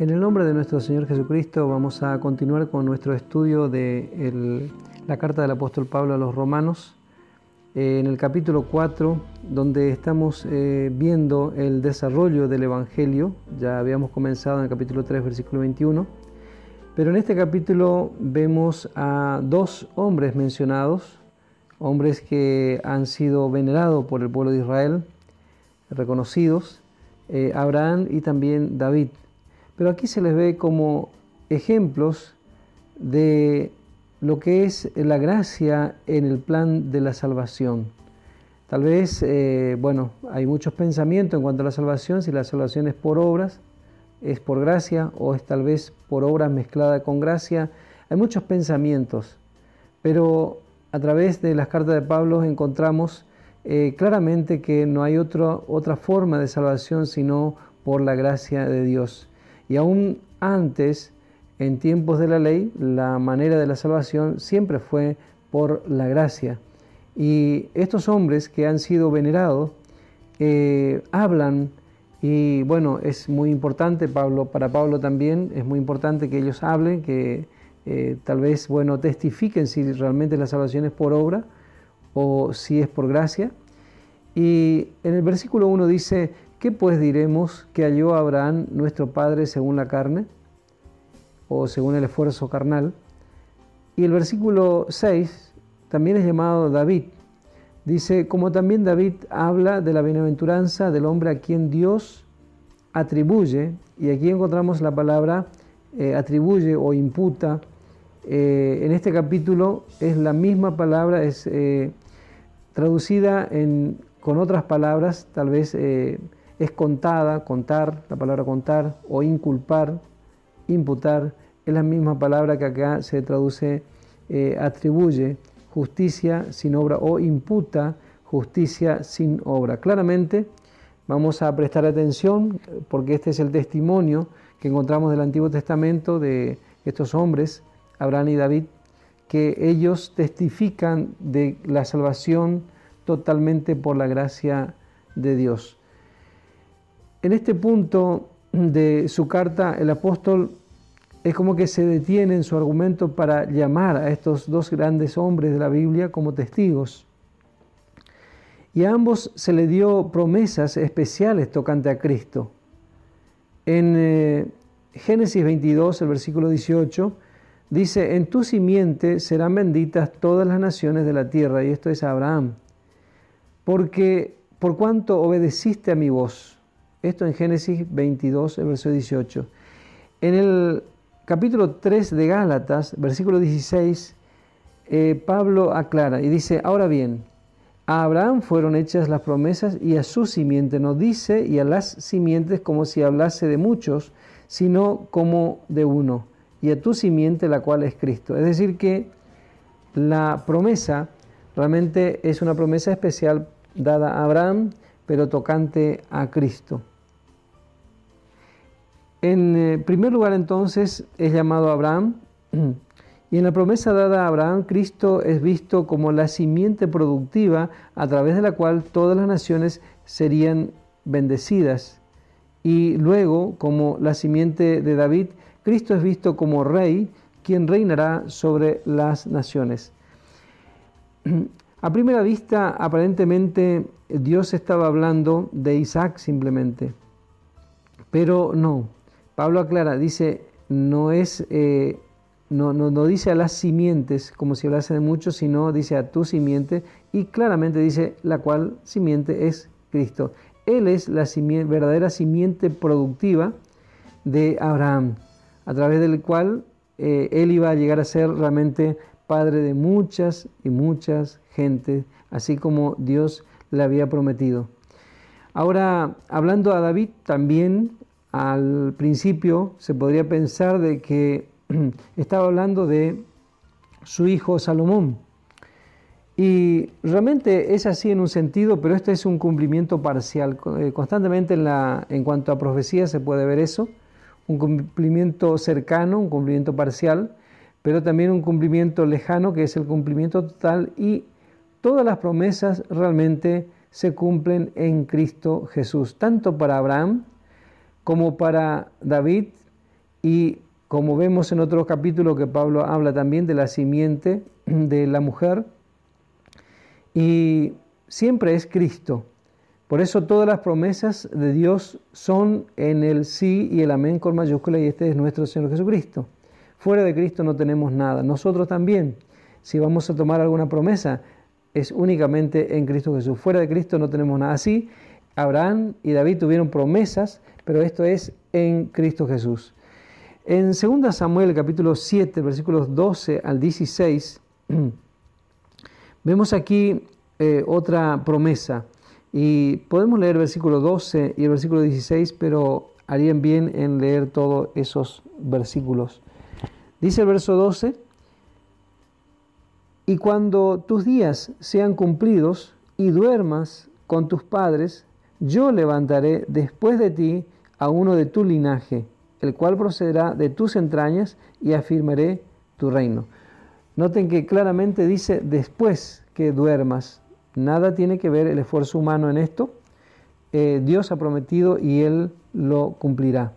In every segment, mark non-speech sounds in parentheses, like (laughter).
En el nombre de nuestro Señor Jesucristo vamos a continuar con nuestro estudio de la carta del apóstol Pablo a los romanos, eh, en el capítulo 4, donde estamos eh, viendo el desarrollo del Evangelio, ya habíamos comenzado en el capítulo 3, versículo 21, pero en este capítulo vemos a dos hombres mencionados, hombres que han sido venerados por el pueblo de Israel, reconocidos, eh, Abraham y también David. Pero aquí se les ve como ejemplos de lo que es la gracia en el plan de la salvación. Tal vez, eh, bueno, hay muchos pensamientos en cuanto a la salvación, si la salvación es por obras, es por gracia o es tal vez por obras mezclada con gracia. Hay muchos pensamientos, pero a través de las cartas de Pablo encontramos eh, claramente que no hay otra forma de salvación sino por la gracia de Dios. Y aún antes, en tiempos de la ley, la manera de la salvación siempre fue por la gracia. Y estos hombres que han sido venerados eh, hablan y bueno, es muy importante, Pablo, para Pablo también es muy importante que ellos hablen, que eh, tal vez, bueno, testifiquen si realmente la salvación es por obra o si es por gracia. Y en el versículo 1 dice, ¿qué pues diremos que halló Abraham nuestro Padre según la carne o según el esfuerzo carnal? Y el versículo 6 también es llamado David. Dice, como también David habla de la bienaventuranza del hombre a quien Dios atribuye, y aquí encontramos la palabra eh, atribuye o imputa, eh, en este capítulo es la misma palabra, es eh, traducida con otras palabras, tal vez es contada, contar, la palabra contar, o inculpar, imputar, es la misma palabra que acá se traduce atribuye, justicia sin obra, o imputa justicia sin obra. Claramente vamos a prestar atención porque este es el testimonio que encontramos del Antiguo Testamento de estos hombres Abraham y David, que ellos testifican de la salvación totalmente por la gracia de Dios. En este punto de su carta, el apóstol es como que se detiene en su argumento para llamar a estos dos grandes hombres de la Biblia como testigos. Y a ambos se le dio promesas especiales tocante a Cristo. En eh, Génesis 22, el versículo 18, Dice, en tu simiente serán benditas todas las naciones de la tierra, y esto es Abraham, porque por cuanto obedeciste a mi voz. Esto en Génesis 22, el verso 18. En el capítulo 3 de Gálatas, versículo 16, eh, Pablo aclara y dice, ahora bien, a Abraham fueron hechas las promesas y a su simiente no dice y a las simientes como si hablase de muchos, sino como de uno y a tu simiente, la cual es Cristo. Es decir, que la promesa realmente es una promesa especial dada a Abraham, pero tocante a Cristo. En eh, primer lugar, entonces, es llamado Abraham, (clears throat) y en la promesa dada a Abraham, Cristo es visto como la simiente productiva a través de la cual todas las naciones serían bendecidas, y luego como la simiente de David, Cristo es visto como rey, quien reinará sobre las naciones. (clears throat) A primera vista, aparentemente Dios estaba hablando de Isaac simplemente, pero no. Pablo aclara, dice, no es, eh, no, no, dice a las simientes como si hablase de muchos, sino dice a tu simiente y claramente dice la cual simiente es Cristo. Él es la verdadera simiente productiva de Abraham a través del cual eh, él iba a llegar a ser realmente padre de muchas y muchas gentes, así como Dios le había prometido. Ahora, hablando a David, también al principio se podría pensar de que (clears throat) estaba hablando de su hijo Salomón. Y realmente es así en un sentido, pero este es un cumplimiento parcial. Eh, constantemente en, la, en cuanto a profecía se puede ver eso un cumplimiento cercano, un cumplimiento parcial, pero también un cumplimiento lejano que es el cumplimiento total y todas las promesas realmente se cumplen en Cristo Jesús, tanto para Abraham como para David y como vemos en otro capítulo que Pablo habla también de la simiente de la mujer y siempre es Cristo. Por eso todas las promesas de Dios son en el sí y el amén con mayúscula y este es nuestro Señor Jesucristo. Fuera de Cristo no tenemos nada. Nosotros también, si vamos a tomar alguna promesa, es únicamente en Cristo Jesús. Fuera de Cristo no tenemos nada. Así, Abraham y David tuvieron promesas, pero esto es en Cristo Jesús. En 2 Samuel capítulo 7, versículos 12 al 16, (clears throat) vemos aquí eh, otra promesa. Y podemos leer versículo 12 y el versículo 16, pero harían bien en leer todos esos versículos. Dice el verso 12, y cuando tus días sean cumplidos y duermas con tus padres, yo levantaré después de ti a uno de tu linaje, el cual procederá de tus entrañas y afirmaré tu reino. Noten que claramente dice después que duermas. Nada tiene que ver el esfuerzo humano en esto. Eh, Dios ha prometido y Él lo cumplirá.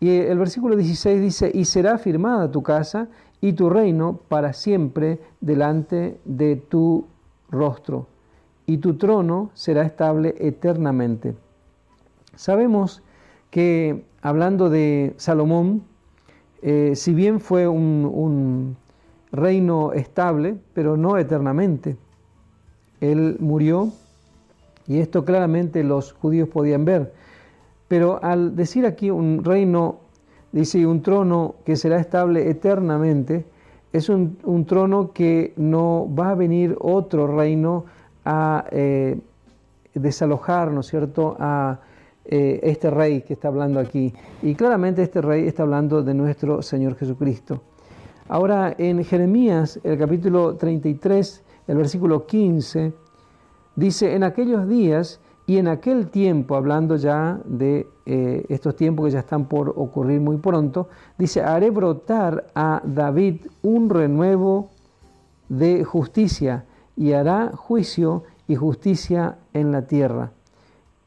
Y el versículo 16 dice, y será firmada tu casa y tu reino para siempre delante de tu rostro, y tu trono será estable eternamente. Sabemos que hablando de Salomón, eh, si bien fue un reino estable, pero no eternamente, él murió y esto claramente los judíos podían ver. Pero al decir aquí un reino, dice un trono que será estable eternamente, es un, trono que no va a venir otro reino a eh, desalojar, ¿no es cierto?, a eh, este rey que está hablando aquí. Y claramente este rey está hablando de nuestro Señor Jesucristo. Ahora, en Jeremías, el capítulo 33, el versículo 15, dice, en aquellos días y en aquel tiempo, hablando ya de eh, estos tiempos que ya están por ocurrir muy pronto, dice, haré brotar a David un renuevo de justicia y hará juicio y justicia en la tierra.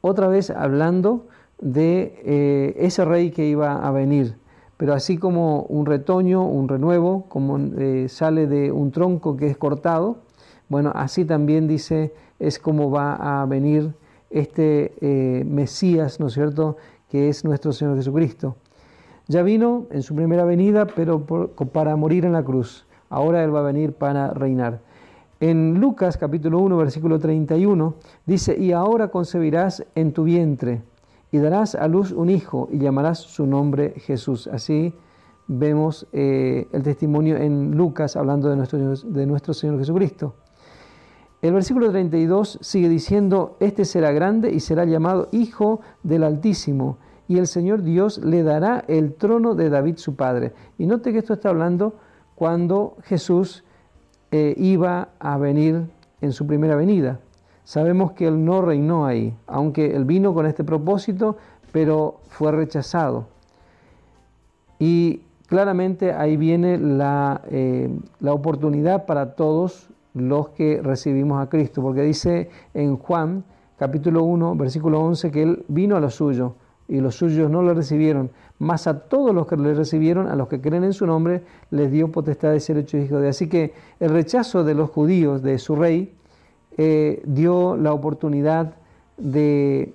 Otra vez hablando de eh, ese rey que iba a venir. Pero así como un retoño, un renuevo, como eh, sale de un tronco que es cortado, bueno, así también dice, es como va a venir este eh, Mesías, ¿no es cierto?, que es nuestro Señor Jesucristo. Ya vino en su primera venida, pero para morir en la cruz. Ahora Él va a venir para reinar. En Lucas capítulo 1, versículo 31, dice, y ahora concebirás en tu vientre y darás a luz un hijo y llamarás su nombre Jesús. Así vemos eh, el testimonio en Lucas hablando de nuestro, de nuestro Señor Jesucristo. El versículo 32 sigue diciendo, este será grande y será llamado Hijo del Altísimo, y el Señor Dios le dará el trono de David su padre. Y note que esto está hablando cuando Jesús eh, iba a venir en su primera venida. Sabemos que él no reinó ahí, aunque él vino con este propósito, pero fue rechazado. Y claramente ahí viene la, eh, la oportunidad para todos los que recibimos a Cristo, porque dice en Juan capítulo 1, versículo 11, que Él vino a los suyos y los suyos no lo recibieron, mas a todos los que le recibieron, a los que creen en su nombre, les dio potestad de ser hechos hijos de Así que el rechazo de los judíos de su rey eh, dio la oportunidad de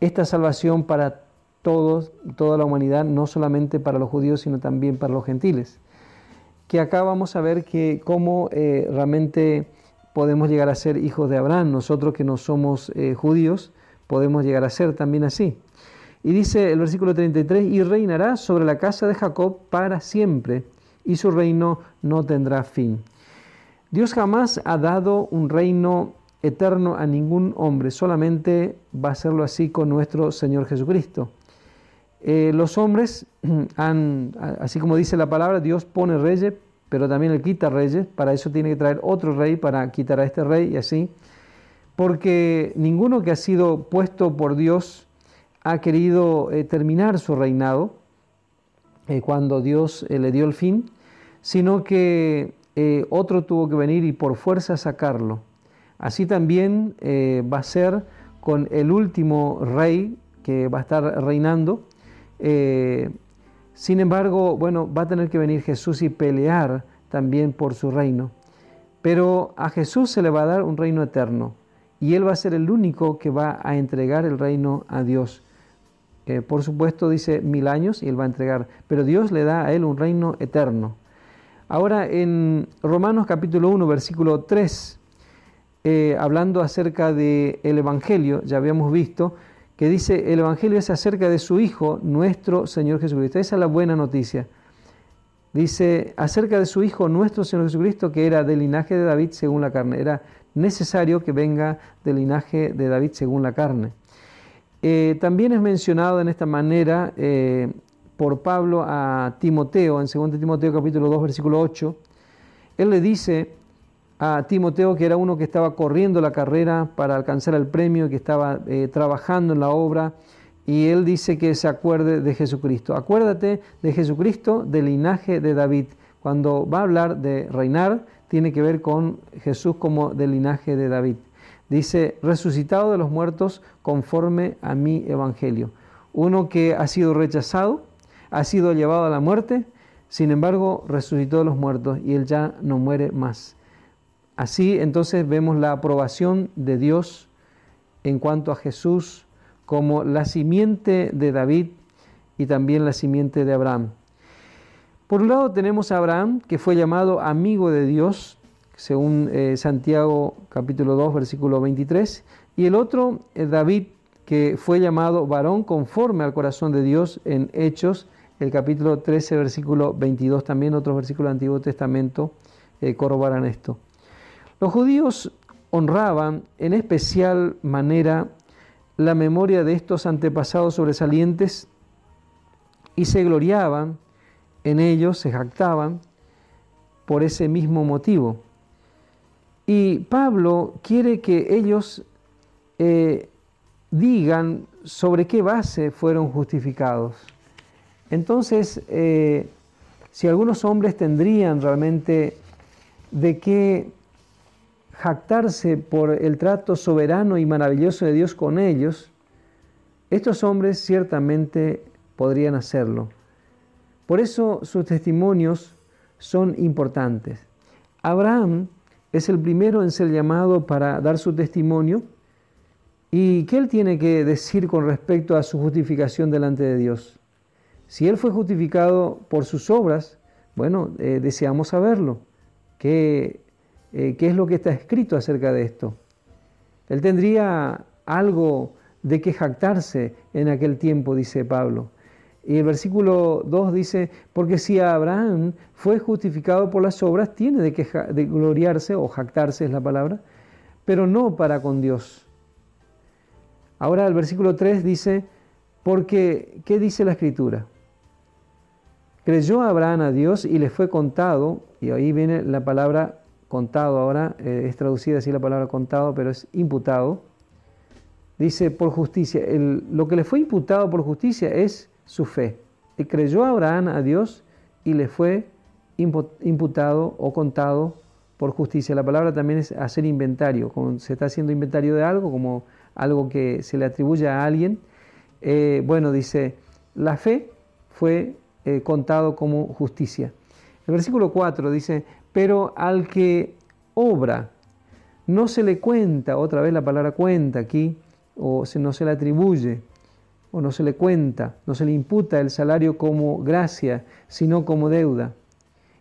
esta salvación para todos, toda la humanidad, no solamente para los judíos, sino también para los gentiles que acá vamos a ver que cómo eh, realmente podemos llegar a ser hijos de Abraham. Nosotros que no somos eh, judíos podemos llegar a ser también así. Y dice el versículo 33, y reinará sobre la casa de Jacob para siempre, y su reino no tendrá fin. Dios jamás ha dado un reino eterno a ningún hombre, solamente va a hacerlo así con nuestro Señor Jesucristo. Eh, los hombres (clears throat) han, así como dice la palabra, Dios pone reyes, pero también Él quita reyes, para eso tiene que traer otro rey para quitar a este rey y así, porque ninguno que ha sido puesto por Dios ha querido eh, terminar su reinado eh, cuando Dios le dio el fin, sino que otro tuvo que venir y por fuerza sacarlo. Así también eh, va a ser con el último rey que va a estar reinando. Eh, sin embargo, bueno, va a tener que venir Jesús y pelear también por su reino. Pero a Jesús se le va a dar un reino eterno y Él va a ser el único que va a entregar el reino a Dios. Por supuesto dice mil años y Él va a entregar, pero Dios le da a Él un reino eterno. Ahora en Romanos capítulo 1, versículo 3, eh, hablando acerca del el Evangelio, ya habíamos visto que dice, el Evangelio es acerca de su Hijo, nuestro Señor Jesucristo. Esa es la buena noticia. Dice, acerca de su Hijo, nuestro Señor Jesucristo, que era del linaje de David según la carne. Era necesario que venga del linaje de David según la carne. Eh, también es mencionado en esta manera eh, por Pablo a Timoteo, en 2 Timoteo capítulo 2, versículo 8. Él le dice, a Timoteo, que era uno que estaba corriendo la carrera para alcanzar el premio, que estaba eh, trabajando en la obra, y él dice que se acuerde de Jesucristo. Acuérdate de Jesucristo del linaje de David. Cuando va a hablar de reinar, tiene que ver con Jesús como del linaje de David. Dice, resucitado de los muertos conforme a mi evangelio. Uno que ha sido rechazado, ha sido llevado a la muerte, sin embargo resucitó de los muertos y él ya no muere más. Así entonces vemos la aprobación de Dios en cuanto a Jesús como la simiente de David y también la simiente de Abraham. Por un lado tenemos a Abraham, que fue llamado amigo de Dios, según eh, Santiago capítulo 2, versículo 23, y el otro, eh, David, que fue llamado varón conforme al corazón de Dios en Hechos, el capítulo 13, versículo 22, también otros versículos del Antiguo Testamento eh, corroboran esto. Los judíos honraban en especial manera la memoria de estos antepasados sobresalientes y se gloriaban en ellos, se jactaban por ese mismo motivo. Y Pablo quiere que ellos eh, digan sobre qué base fueron justificados. Entonces, eh, si algunos hombres tendrían realmente de qué jactarse por el trato soberano y maravilloso de Dios con ellos, estos hombres ciertamente podrían hacerlo. Por eso sus testimonios son importantes. Abraham es el primero en ser llamado para dar su testimonio y ¿qué él tiene que decir con respecto a su justificación delante de Dios? Si él fue justificado por sus obras, bueno, eh, deseamos saberlo. ¿Qué eh, qué es lo que está escrito acerca de esto. Él tendría algo de que jactarse en aquel tiempo, dice Pablo. Y el versículo 2 dice, porque si Abraham fue justificado por las obras, tiene de que de gloriarse, o jactarse es la palabra, pero no para con Dios. Ahora el versículo 3 dice, porque, ¿qué dice la escritura? Creyó Abraham a Dios y le fue contado, y ahí viene la palabra contado ahora, eh, es traducida así la palabra contado, pero es imputado. Dice por justicia, lo que le fue imputado por justicia es su fe. Y creyó Abraham a Dios y le fue imputado o contado por justicia. La palabra también es hacer inventario, como se está haciendo inventario de algo, como algo que se le atribuye a alguien. Eh, bueno, dice, la fe fue eh, contado como justicia. El versículo 4 dice, pero al que obra no se le cuenta, otra vez la palabra cuenta aquí, o no se le atribuye, o no se le cuenta, no se le imputa el salario como gracia, sino como deuda.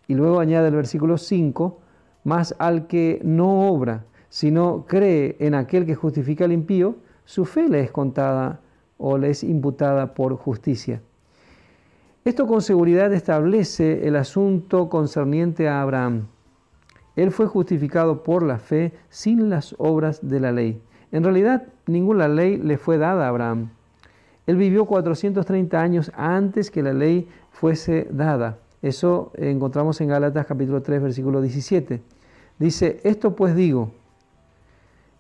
Y luego añade el versículo 5, más al que no obra, sino cree en aquel que justifica al impío, su fe le es contada o le es imputada por justicia. Esto con seguridad establece el asunto concerniente a Abraham. Él fue justificado por la fe sin las obras de la ley. En realidad, ninguna ley le fue dada a Abraham. Él vivió 430 años antes que la ley fuese dada. Eso encontramos en Gálatas capítulo 3, versículo 17. Dice, esto pues digo,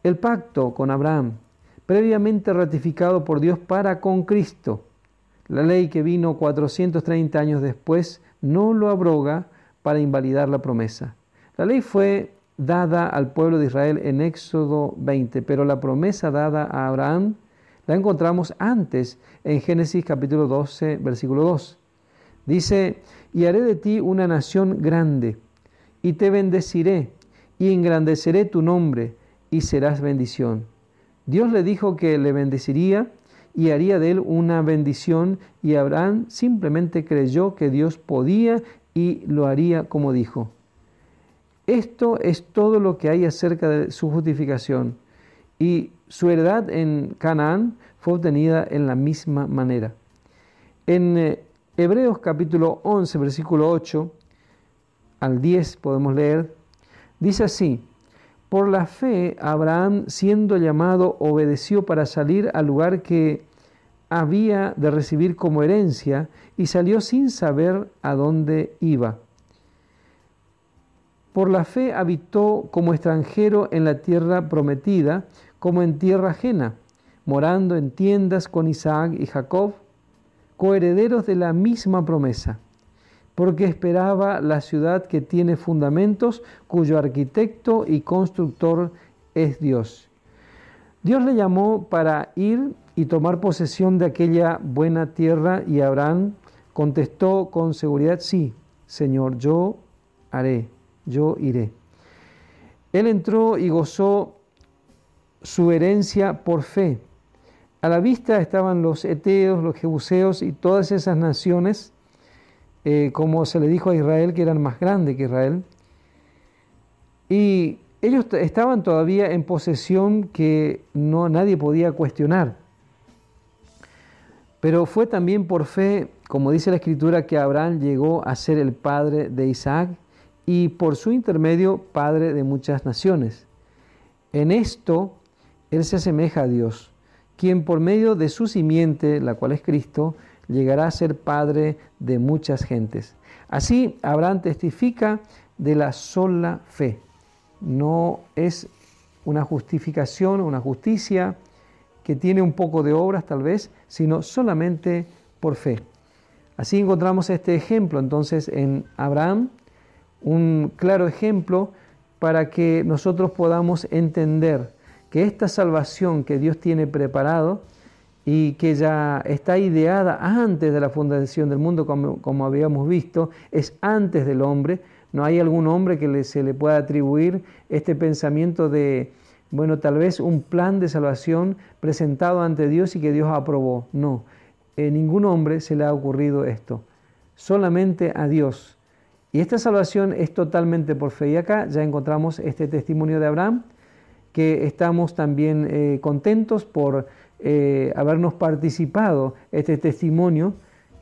el pacto con Abraham, previamente ratificado por Dios para con Cristo, la ley que vino 430 años después no lo abroga para invalidar la promesa. La ley fue dada al pueblo de Israel en Éxodo 20, pero la promesa dada a Abraham la encontramos antes en Génesis capítulo 12, versículo 2. Dice, y haré de ti una nación grande, y te bendeciré, y engrandeceré tu nombre, y serás bendición. Dios le dijo que le bendeciría y haría de él una bendición, y Abraham simplemente creyó que Dios podía y lo haría como dijo. Esto es todo lo que hay acerca de su justificación. Y su heredad en Canaán fue obtenida en la misma manera. En eh, Hebreos capítulo 11, versículo 8 al 10 podemos leer, dice así, por la fe Abraham siendo llamado obedeció para salir al lugar que había de recibir como herencia y salió sin saber a dónde iba. Por la fe habitó como extranjero en la tierra prometida, como en tierra ajena, morando en tiendas con Isaac y Jacob, coherederos de la misma promesa, porque esperaba la ciudad que tiene fundamentos, cuyo arquitecto y constructor es Dios. Dios le llamó para ir y tomar posesión de aquella buena tierra y Abraham contestó con seguridad, sí, Señor, yo haré yo iré. Él entró y gozó su herencia por fe. A la vista estaban los eteos, los jebuseos y todas esas naciones, eh, como se le dijo a Israel, que eran más grandes que Israel. Y ellos estaban todavía en posesión que no nadie podía cuestionar. Pero fue también por fe, como dice la escritura, que Abraham llegó a ser el padre de Isaac y por su intermedio Padre de muchas naciones. En esto Él se asemeja a Dios, quien por medio de su simiente, la cual es Cristo, llegará a ser Padre de muchas gentes. Así Abraham testifica de la sola fe. No es una justificación, una justicia que tiene un poco de obras tal vez, sino solamente por fe. Así encontramos este ejemplo entonces en Abraham, un claro ejemplo para que nosotros podamos entender que esta salvación que Dios tiene preparado y que ya está ideada antes de la fundación del mundo, como, habíamos visto, es antes del hombre. No hay algún hombre que se le pueda atribuir este pensamiento de, bueno, tal vez un plan de salvación presentado ante Dios y que Dios aprobó. No, en ningún hombre se le ha ocurrido esto. Solamente a Dios y esta salvación es totalmente por fe. Y acá ya encontramos este testimonio de Abraham, que estamos también eh, contentos por eh, habernos participado este testimonio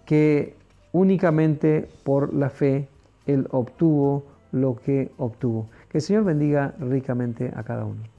que únicamente por la fe él obtuvo lo que obtuvo. Que el Señor bendiga ricamente a cada uno.